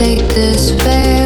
take this way